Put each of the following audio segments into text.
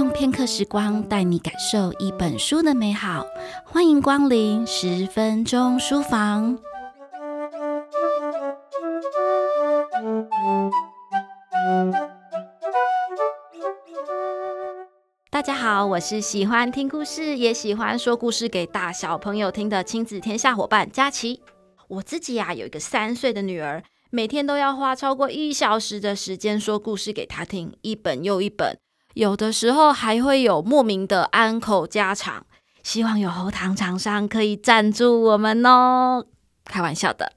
用片刻时光带你感受一本书的美好，欢迎光临十分钟书房。大家好，我是喜欢听故事，也喜欢说故事给大小朋友听的亲子天下伙伴佳琪。我自己呀、有一个三岁的女儿。每天都要花超过一小时的时间说故事给他听，一本又一本，有的时候还会有莫名的安口加长。希望有喉糖厂商可以赞助我们哦，开玩笑的。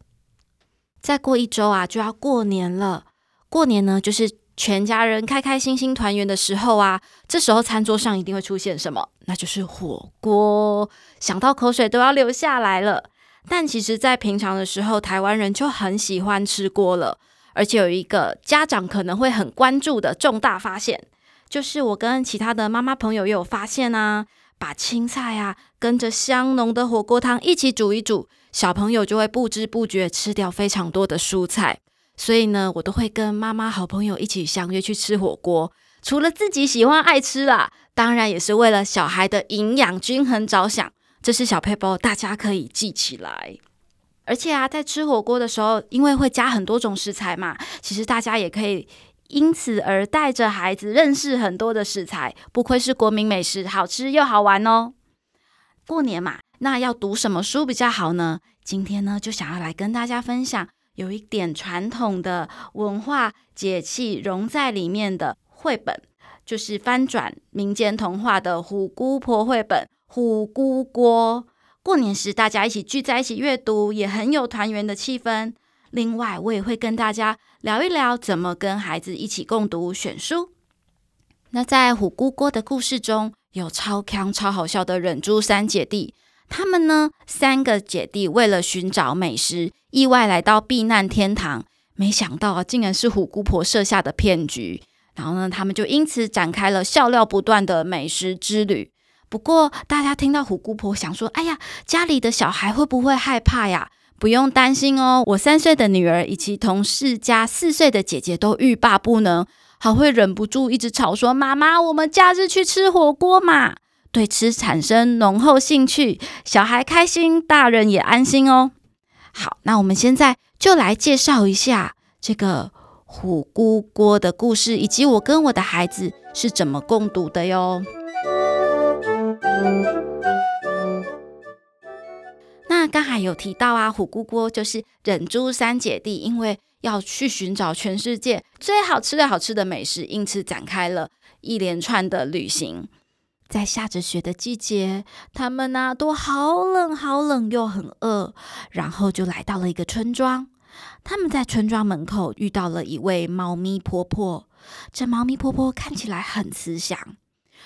再过一周啊，就要过年了。过年呢，就是全家人开开心心团圆的时候啊。这时候餐桌上一定会出现什么？那就是火锅，想到口水都要流下来了。但其实，在平常的时候，台湾人就很喜欢吃锅了。而且有一个家长可能会很关注的重大发现，就是我跟其他的妈妈朋友也有发现啊，把青菜啊跟着香浓的火锅汤一起煮一煮，小朋友就会不知不觉吃掉非常多的蔬菜。所以呢，我都会跟妈妈好朋友一起相约去吃火锅，除了自己喜欢爱吃啦，当然也是为了小孩的营养均衡着想。这是小撇步，大家可以记起来。而且啊，在吃火锅的时候，因为会加很多种食材嘛，其实大家也可以因此而带着孩子认识很多的食材，不愧是国民美食，好吃又好玩哦。过年嘛，那要读什么书比较好呢？今天呢，就想要来跟大家分享有一点传统的文化节气融在里面的绘本，就是翻转民间童话的虎姑婆绘本。虎姑锅，过年时大家一起聚在一起阅读，也很有团圆的气氛。另外，我也会跟大家聊一聊怎么跟孩子一起共读选书。那在虎姑锅的故事中，有超强超好笑的忍珠三姐弟。他们呢，三个姐弟为了寻找美食，意外来到避难天堂，没想到啊，竟然是虎姑婆设下的骗局。然后呢，他们就因此展开了笑料不断的美食之旅。不过，大家听到虎姑婆想说：“哎呀，家里的小孩会不会害怕呀？”不用担心哦，我三岁的女儿以及同事家四岁的姐姐都欲罢不能，还会忍不住一直吵说：“妈妈，我们假日去吃火锅嘛！”对吃产生浓厚兴趣，小孩开心，大人也安心哦。好，那我们现在就来介绍一下这个虎姑锅的故事，以及我跟我的孩子是怎么共读的哟。那刚才有提到啊，虎姑锅就是忍珠三姐弟，因为要去寻找全世界最好吃的好吃的美食，因此展开了一连串的旅行。在下着雪的季节，他们呢、都好冷好冷又很饿，然后就来到了一个村庄。他们在村庄门口遇到了一位猫咪婆婆，这猫咪婆婆看起来很慈祥。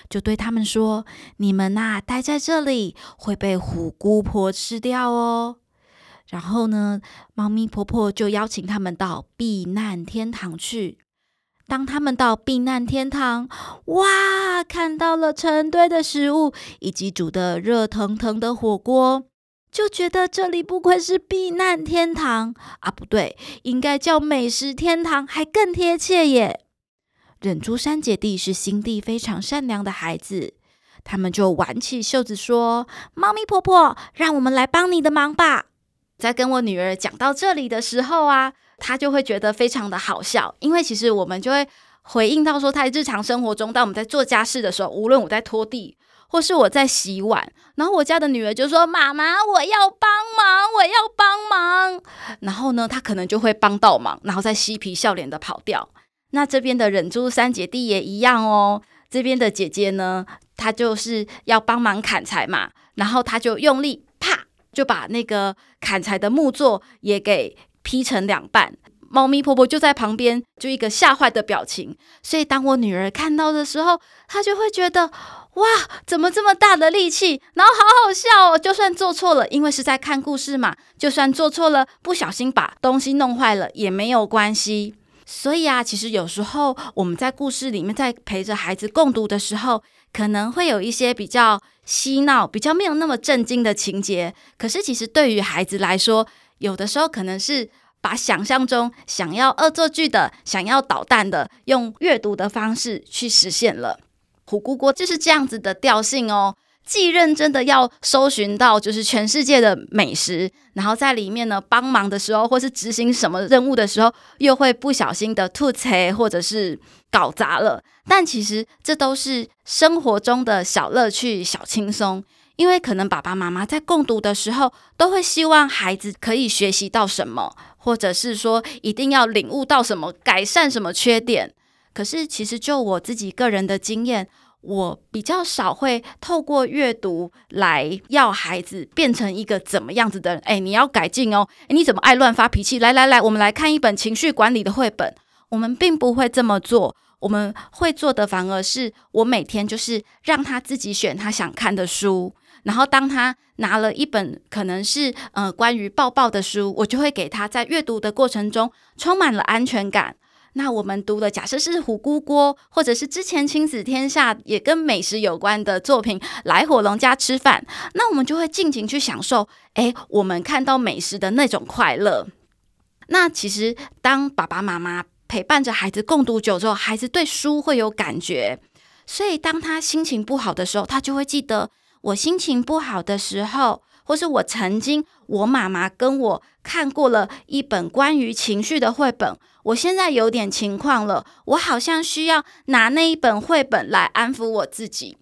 就对他们说：“你们呐、啊，待在这里会被虎姑婆吃掉哦。”然后呢，猫咪婆婆就邀请他们到避难天堂去。当他们到避难天堂，哇，看到了成堆的食物以及煮得热腾腾的火锅，就觉得这里不愧是避难天堂啊，不对，应该叫美食天堂，还更贴切耶。忍珠三姐弟是心地非常善良的孩子，他们就挽起袖子说：“猫咪婆婆，让我们来帮你的忙吧。”在跟我女儿讲到这里的时候啊，她就会觉得非常的好笑，因为其实我们就会回应到说，在日常生活中，当我们在做家事的时候，无论我在拖地或是我在洗碗，然后我家的女儿就说：“妈妈，我要帮忙，我要帮忙。”然后呢，她可能就会帮到忙，然后再嬉皮笑脸的跑掉。那这边的忍珠三姐弟也一样哦。这边的姐姐呢，她就是要帮忙砍柴嘛，然后她就用力啪，就把那个砍柴的木座也给劈成两半。猫咪婆婆就在旁边，就一个吓坏的表情。所以当我女儿看到的时候，她就会觉得哇，怎么这么大的力气？然后好好笑哦。就算做错了，因为是在看故事嘛，就算做错了，不小心把东西弄坏了也没有关系。所以啊，其实有时候我们在故事里面，在陪着孩子共读的时候，可能会有一些比较嬉闹、比较没有那么震惊的情节。可是，其实对于孩子来说，有的时候可能是把想象中想要恶作剧的、想要捣蛋的，用阅读的方式去实现了。虎姑姑就是这样子的调性哦。既认真的要搜寻到就是全世界的美食，然后在里面呢帮忙的时候，或是执行什么任务的时候，又会不小心的吐槽或者是搞砸了。但其实这都是生活中的小乐趣、小轻松。因为可能爸爸妈妈在共读的时候，都会希望孩子可以学习到什么，或者是说一定要领悟到什么，改善什么缺点。可是其实就我自己个人的经验。我比较少会透过阅读来要孩子变成一个怎么样子的人。哎，你要改进哦。哎，你怎么爱乱发脾气？来来来，我们来看一本情绪管理的绘本。我们并不会这么做，我们会做的反而是，我每天就是让他自己选他想看的书，然后当他拿了一本可能是呃关于抱抱的书，我就会给他在阅读的过程中充满了安全感。那我们读的，假设是虎姑锅，或者是之前亲子天下也跟美食有关的作品，来火龙家吃饭，那我们就会尽情去享受，诶，我们看到美食的那种快乐。那其实当爸爸妈妈陪伴着孩子共读久之后，孩子对书会有感觉，所以当他心情不好的时候，他就会记得我心情不好的时候。或是我曾经，我妈妈跟我看过了一本关于情绪的绘本，我现在有点情况了，我好像需要拿那一本绘本来安抚我自己。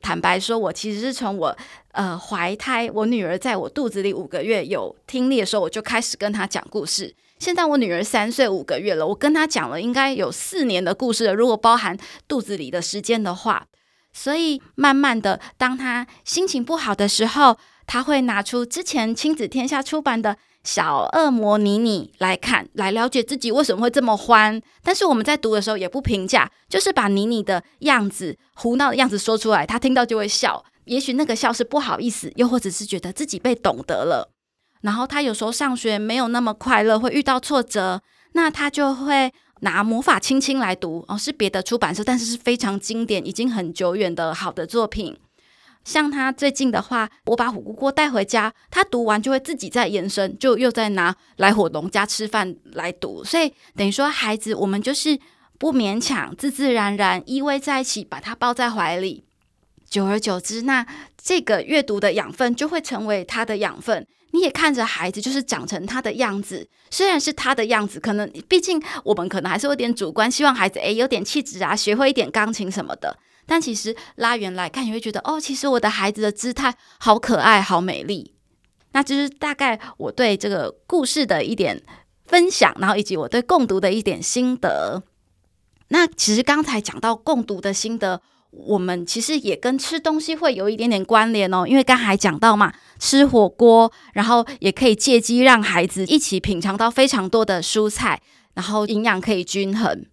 坦白说，我其实是从我呃怀胎，我女儿在我肚子里五个月有听力的时候，我就开始跟她讲故事。现在我女儿三岁五个月了，我跟她讲了应该有四年的故事了，如果包含肚子里的时间的话。所以慢慢的，当他心情不好的时候，他会拿出之前亲子天下出版的小恶魔妮妮来看，来了解自己为什么会这么欢。但是我们在读的时候也不评价，就是把妮妮的样子、胡闹的样子说出来，他听到就会笑。也许那个笑是不好意思，又或者是觉得自己被懂得了。然后他有时候上学没有那么快乐，会遇到挫折，那他就会拿魔法亲亲来读哦，是别的出版社，但是是非常经典、已经很久远的好的作品。像他最近的话，我把虎姑锅带回家，他读完就会自己再延伸，就又再拿来火龙家吃饭来读。所以等于说，孩子我们就是不勉强，自自然然依偎在一起，把他抱在怀里。久而久之，那这个阅读的养分就会成为他的养分。你也看着孩子就是长成他的样子，虽然是他的样子，可能毕竟我们可能还是有点主观，希望孩子诶有点气质啊，学会一点钢琴什么的。但其实拉远来看，你会觉得哦，其实我的孩子的姿态好可爱，好美丽。那就是大概我对这个故事的一点分享，然后以及我对共读的一点心得。那其实刚才讲到共读的心得，我们其实也跟吃东西会有一点点关联哦，因为刚才讲到嘛，吃火锅，然后也可以借机让孩子一起品尝到非常多的蔬菜，然后营养可以均衡。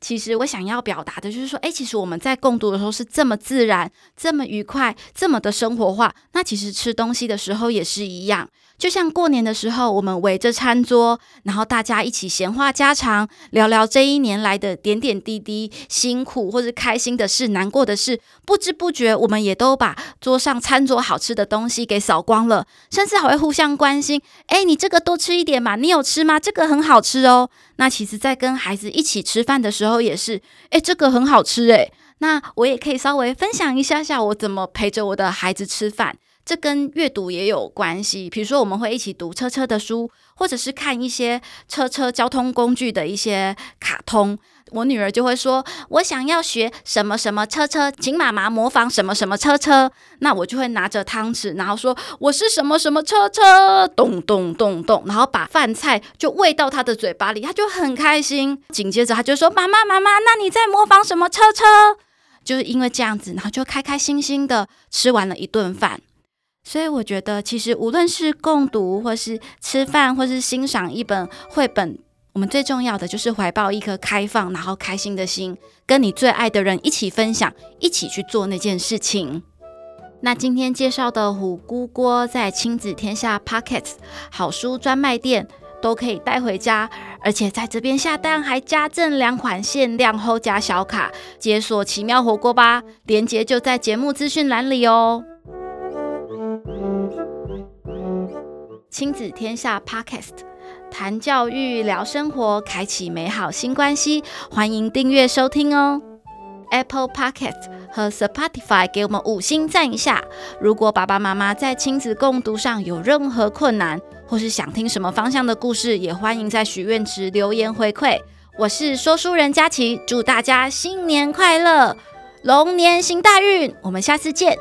其实我想要表达的就是说，诶，其实我们在共读的时候是这么自然、这么愉快、这么的生活化。那其实吃东西的时候也是一样。就像过年的时候，我们围着餐桌，然后大家一起闲话家常，聊聊这一年来的点点滴滴、辛苦或者开心的事、难过的事。不知不觉，我们也都把桌上餐桌好吃的东西给扫光了，甚至还会互相关心。诶，你这个多吃一点嘛，你有吃吗？这个很好吃哦。那其实，在跟孩子一起吃饭的时候，也是，诶，这个很好吃诶。那我也可以稍微分享一下下，我怎么陪着我的孩子吃饭。这跟阅读也有关系，比如说我们会一起读车车的书，或者是看一些车车交通工具的一些卡通。我女儿就会说：“我想要学什么什么车车，请妈妈模仿什么什么车车。”那我就会拿着汤匙，然后说：“我是什么什么车车，咚咚咚咚，然后把饭菜就喂到她的嘴巴里，她就很开心。紧接着她就说：“妈妈妈妈，那你在模仿什么车车？”就是因为这样子，然后就开开心心的吃完了一顿饭。所以我觉得，其实无论是共读，或是吃饭，或是欣赏一本绘本，我们最重要的就是怀抱一颗开放，然后开心的心，跟你最爱的人一起分享，一起去做那件事情。那今天介绍的虎姑锅，在亲子天下 Pocket 好书专卖店都可以带回家，而且在这边下单还加赠两款限量后加小卡，解锁奇妙火锅吧！链接就在节目资讯栏里哦。亲子天下 Podcast 谈教育、聊生活，开启美好新关系。欢迎订阅收听哦！Apple Podcast 和 Spotify 给我们五星赞一下。如果爸爸妈妈在亲子共读上有任何困难，或是想听什么方向的故事，也欢迎在许愿池留言回馈。我是说书人佳琪，祝大家新年快乐，龙年行大运，我们下次见。